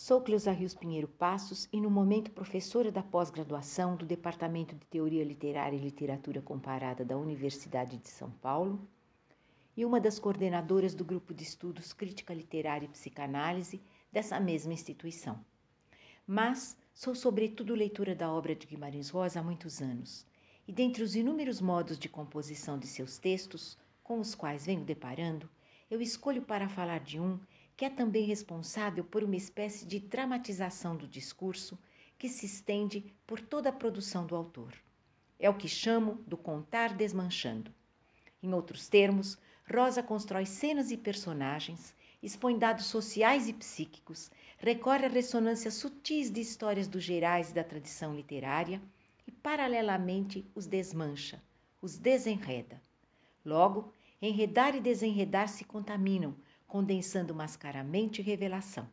Sou Cleusa Rios Pinheiro Passos e, no momento, professora da pós-graduação do Departamento de Teoria Literária e Literatura Comparada da Universidade de São Paulo e uma das coordenadoras do grupo de estudos Crítica Literária e Psicanálise dessa mesma instituição. Mas sou, sobretudo, leitora da obra de Guimarães Rosa há muitos anos e, dentre os inúmeros modos de composição de seus textos com os quais venho deparando, eu escolho para falar de um que é também responsável por uma espécie de dramatização do discurso que se estende por toda a produção do autor. É o que chamo do contar desmanchando. Em outros termos, Rosa constrói cenas e personagens, expõe dados sociais e psíquicos, recorre a ressonâncias sutis de histórias dos gerais e da tradição literária e, paralelamente, os desmancha, os desenreda. Logo, enredar e desenredar se contaminam, condensando mascaramente revelação.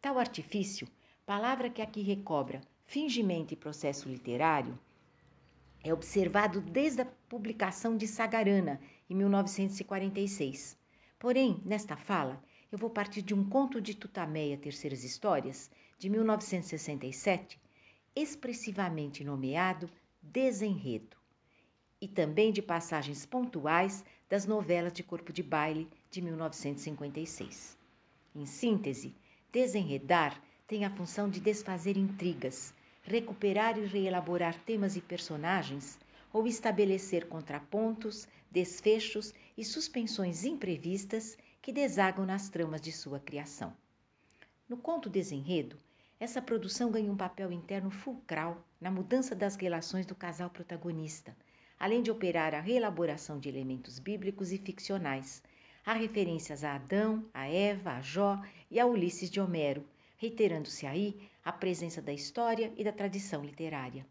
Tal artifício, palavra que aqui recobra fingimento e processo literário, é observado desde a publicação de Sagarana, em 1946. Porém, nesta fala, eu vou partir de um conto de Tutameia Terceiras Histórias, de 1967, expressivamente nomeado Desenredo, e também de passagens pontuais das novelas de Corpo de Baile de 1956. Em síntese, desenredar tem a função de desfazer intrigas, recuperar e reelaborar temas e personagens ou estabelecer contrapontos, desfechos e suspensões imprevistas que desagam nas tramas de sua criação. No conto Desenredo, essa produção ganha um papel interno fulcral na mudança das relações do casal protagonista além de operar a reelaboração de elementos bíblicos e ficcionais. Há referências a Adão, a Eva, a Jó e a Ulisses de Homero, reiterando-se aí a presença da história e da tradição literária.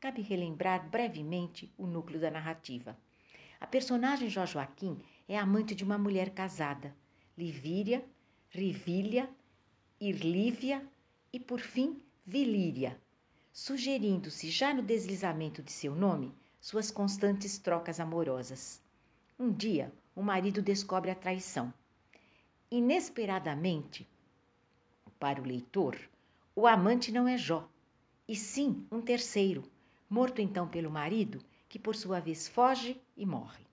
Cabe relembrar brevemente o núcleo da narrativa. A personagem Jó Joaquim é amante de uma mulher casada, Livíria, Rivília, Irlívia e, por fim, Vilíria, sugerindo-se já no deslizamento de seu nome suas constantes trocas amorosas. Um dia, o marido descobre a traição. Inesperadamente, para o leitor, o amante não é Jó, e sim um terceiro, morto então pelo marido, que por sua vez foge e morre.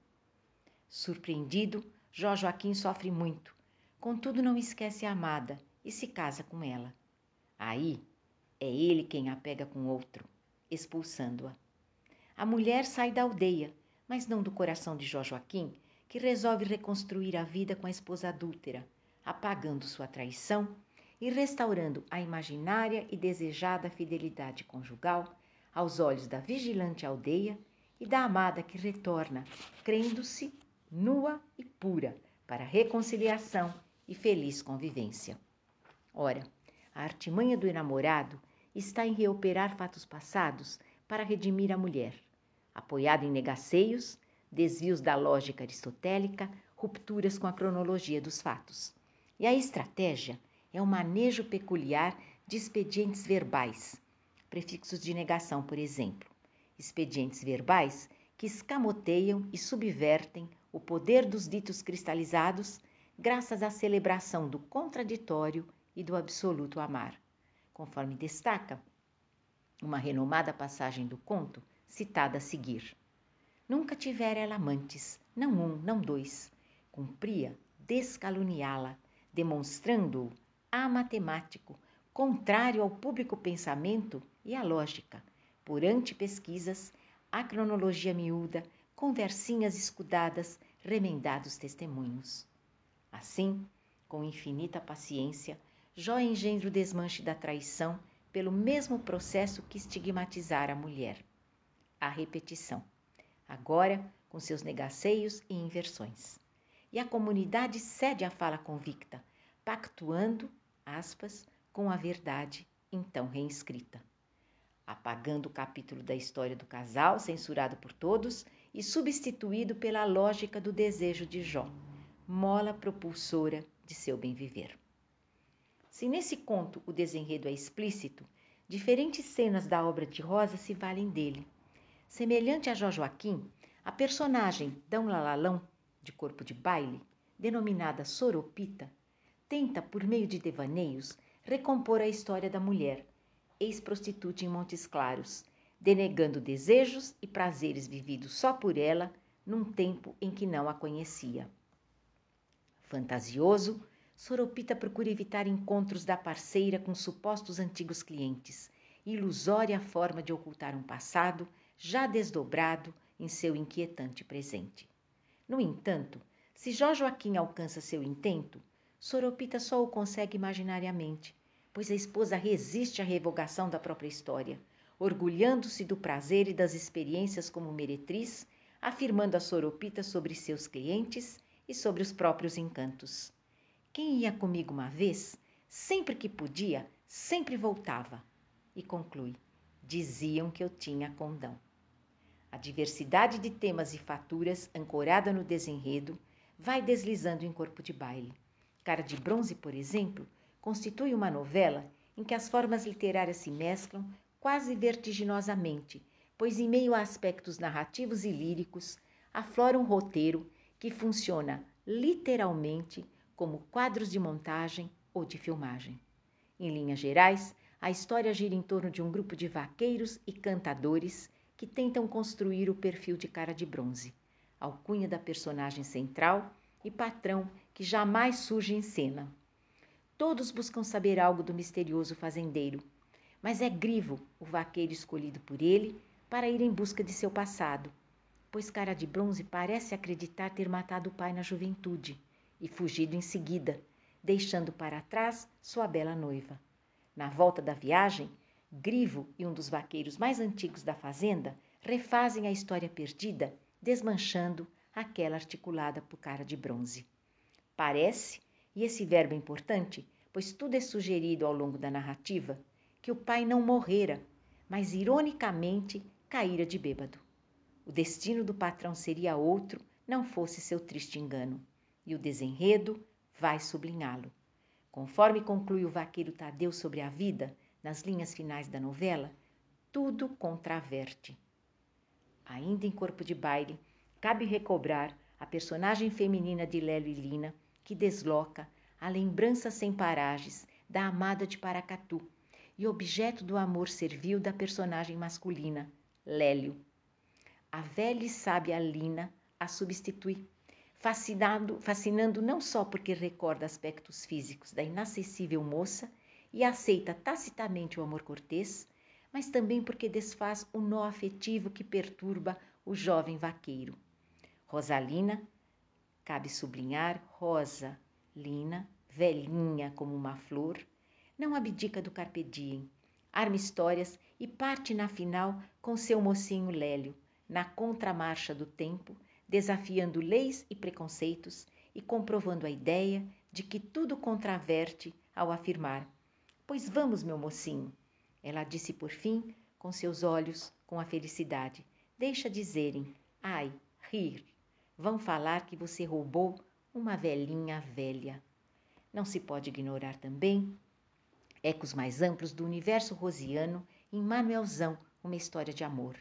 Surpreendido, Jó Joaquim sofre muito, contudo não esquece a amada e se casa com ela. Aí é ele quem a pega com outro, expulsando-a. A mulher sai da aldeia, mas não do coração de Jó Joaquim, que resolve reconstruir a vida com a esposa adúltera, apagando sua traição e restaurando a imaginária e desejada fidelidade conjugal aos olhos da vigilante aldeia e da amada que retorna, crendo-se nua e pura para reconciliação e feliz convivência. Ora, a artimanha do enamorado está em reoperar fatos passados para redimir a mulher, apoiado em negaceios, desvios da lógica aristotélica, rupturas com a cronologia dos fatos. E a estratégia é o manejo peculiar de expedientes verbais, prefixos de negação, por exemplo. Expedientes verbais que escamoteiam e subvertem o poder dos ditos cristalizados graças à celebração do contraditório e do absoluto amar. Conforme destaca uma renomada passagem do conto citada a seguir. Nunca tivera ela amantes, não um, não dois. Cumpria descaluniá-la, demonstrando-o amatemático, contrário ao público pensamento e à lógica, por antipesquisas, a cronologia miúda, conversinhas escudadas, remendados testemunhos. Assim, com infinita paciência, Jó engendra o desmanche da traição pelo mesmo processo que estigmatizara a mulher. A repetição. Agora, com seus negaceios e inversões. E a comunidade cede à fala convicta, pactuando, aspas, com a verdade então reescrita. Apagando o capítulo da história do casal, censurado por todos, e substituído pela lógica do desejo de Jó, mola propulsora de seu bem-viver. Se nesse conto o desenredo é explícito, diferentes cenas da obra de Rosa se valem dele. Semelhante a Jó Joaquim, a personagem Dão Lalalão, de corpo de baile, denominada Soropita, tenta, por meio de devaneios, recompor a história da mulher, ex-prostituta em Montes Claros, denegando desejos e prazeres vividos só por ela num tempo em que não a conhecia. Fantasioso, Soropita procura evitar encontros da parceira com supostos antigos clientes, ilusória forma de ocultar um passado já desdobrado em seu inquietante presente. No entanto, se Jó Joaquim alcança seu intento, Soropita só o consegue imaginariamente, pois a esposa resiste à revogação da própria história, orgulhando-se do prazer e das experiências como meretriz, afirmando a Soropita sobre seus clientes e sobre os próprios encantos. Quem ia comigo uma vez, sempre que podia, sempre voltava. E conclui: diziam que eu tinha condão. A diversidade de temas e faturas, ancorada no desenredo, vai deslizando em corpo de baile. Cara de Bronze, por exemplo, constitui uma novela em que as formas literárias se mesclam quase vertiginosamente, pois, em meio a aspectos narrativos e líricos, aflora um roteiro que funciona literalmente como quadros de montagem ou de filmagem. Em linhas gerais, a história gira em torno de um grupo de vaqueiros e cantadores que tentam construir o perfil de cara de bronze, alcunha da personagem central e patrão que jamais surge em cena. Todos buscam saber algo do misterioso fazendeiro, mas é Grivo, o vaqueiro escolhido por ele, para ir em busca de seu passado, pois Cara de Bronze parece acreditar ter matado o pai na juventude e fugido em seguida, deixando para trás sua bela noiva. Na volta da viagem, Grivo e um dos vaqueiros mais antigos da fazenda refazem a história perdida, desmanchando aquela articulada por Cara de Bronze. Parece, e esse verbo é importante, pois tudo é sugerido ao longo da narrativa, que o pai não morrera, mas ironicamente caíra de bêbado. O destino do patrão seria outro, não fosse seu triste engano, e o desenredo vai sublinhá-lo. Conforme conclui o vaqueiro Tadeu sobre a vida, nas linhas finais da novela, tudo contraverte. Ainda em corpo de baile, cabe recobrar a personagem feminina de Lélio e Lina, que desloca a lembrança sem paragens da amada de Paracatu, e objeto do amor servil da personagem masculina, Lélio. A velha e sábia Lina a substitui, fascinando não só porque recorda aspectos físicos da inacessível moça e aceita tacitamente o amor cortês, mas também porque desfaz o nó afetivo que perturba o jovem vaqueiro. Rosalina, cabe sublinhar, Rosa, Lina, velhinha como uma flor, não abdica do carpe diem, arma histórias e parte na final com seu mocinho Lélio, na contramarcha do tempo, desafiando leis e preconceitos e comprovando a ideia de que tudo contraverte ao afirmar: Pois vamos, meu mocinho. Ela disse por fim, com seus olhos, com a felicidade: Deixa dizerem, ai, rir. Vão falar que você roubou uma velhinha velha. Não se pode ignorar também ecos mais amplos do universo rosiano em Manuelzão, uma história de amor.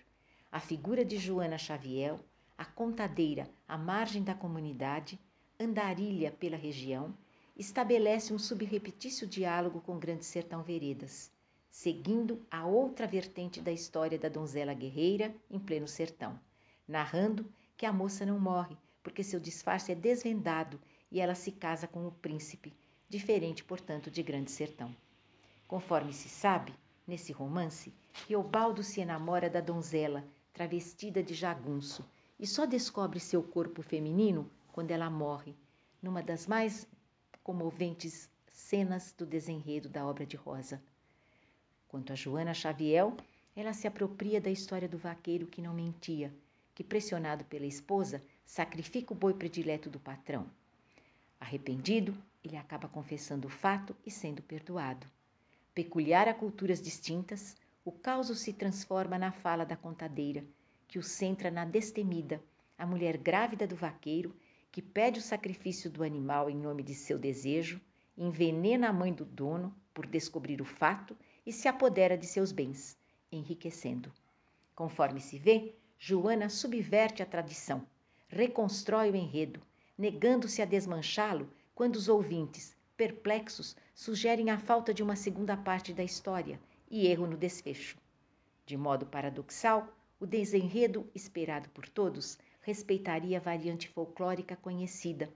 A figura de Joana Xavier, a contadeira à margem da comunidade, andarilha pela região, estabelece um subrepetício diálogo com Grande Sertão Veredas, seguindo a outra vertente da história da donzela guerreira em pleno sertão, narrando que a moça não morre, porque seu disfarce é desvendado e ela se casa com o príncipe, diferente, portanto, de Grande Sertão. Conforme se sabe, nesse romance, Riobaldo se enamora da donzela, travestida de jagunço, e só descobre seu corpo feminino quando ela morre, numa das mais comoventes cenas do desenredo da obra de Rosa. Quanto a Joana Xavier, ela se apropria da história do vaqueiro que não mentia, que, pressionado pela esposa, sacrifica o boi predileto do patrão. Arrependido, ele acaba confessando o fato e sendo perdoado. Peculiar a culturas distintas, o caos se transforma na fala da contadeira, que o centra na destemida, a mulher grávida do vaqueiro, que pede o sacrifício do animal em nome de seu desejo, envenena a mãe do dono por descobrir o fato e se apodera de seus bens, enriquecendo. Conforme se vê, Joana subverte a tradição, reconstrói o enredo, negando-se a desmanchá-lo quando os ouvintes, perplexos, sugerem a falta de uma segunda parte da história e erro no desfecho. De modo paradoxal, o desenredo esperado por todos respeitaria a variante folclórica conhecida,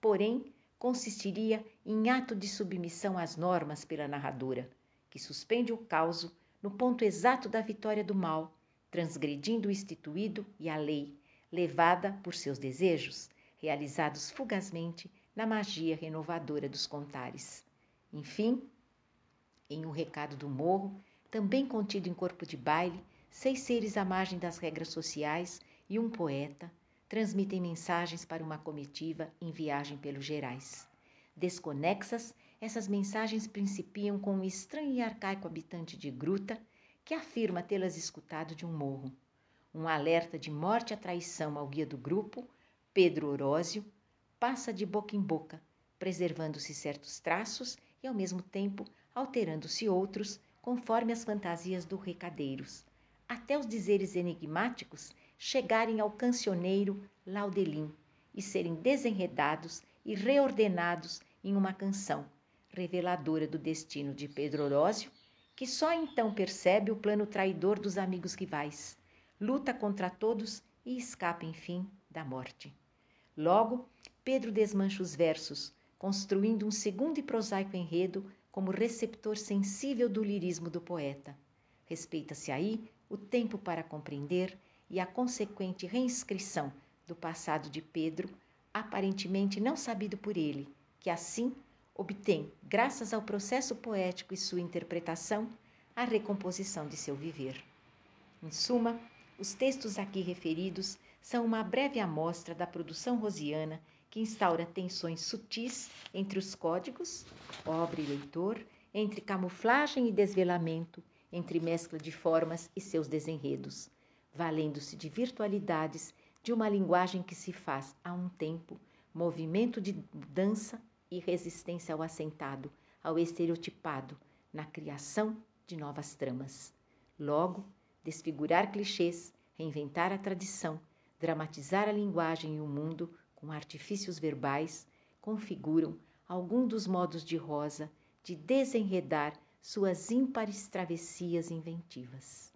porém consistiria em ato de submissão às normas pela narradora, que suspende o caos no ponto exato da vitória do mal, transgredindo o instituído e a lei, levada por seus desejos, realizados fugazmente na magia renovadora dos contares. Enfim, em um recado do morro, também contido em corpo de baile, seis seres à margem das regras sociais e um poeta transmitem mensagens para uma comitiva em viagem pelos Gerais. Desconexas, essas mensagens principiam com um estranho e arcaico habitante de gruta que afirma tê-las escutado de um morro. Um alerta de morte e traição ao guia do grupo, Pedro Orósio, passa de boca em boca, preservando-se certos traços e, ao mesmo tempo, alterando-se outros, conforme as fantasias do recadeiros, até os dizeres enigmáticos chegarem ao cancioneiro Laudelin e serem desenredados e reordenados em uma canção, reveladora do destino de Pedro Orósio, que só então percebe o plano traidor dos amigos rivais, luta contra todos e escapa, enfim, da morte. Logo, Pedro desmancha os versos, construindo um segundo e prosaico enredo como receptor sensível do lirismo do poeta. Respeita-se aí o tempo para compreender e a consequente reinscrição do passado de Pedro, aparentemente não sabido por ele, que assim obtém, graças ao processo poético e sua interpretação, a recomposição de seu viver. Em suma, os textos aqui referidos são uma breve amostra da produção rosiana que instaura tensões sutis entre os códigos, obra e leitor, entre camuflagem e desvelamento, entre mescla de formas e seus desenredos, valendo-se de virtualidades de uma linguagem que se faz a um tempo movimento de dança e resistência ao assentado, ao estereotipado, na criação de novas tramas. Logo, desfigurar clichês, reinventar a tradição, dramatizar a linguagem e o mundo com artifícios verbais, configuram algum dos modos de Rosa de desenredar suas ímpares travessias inventivas.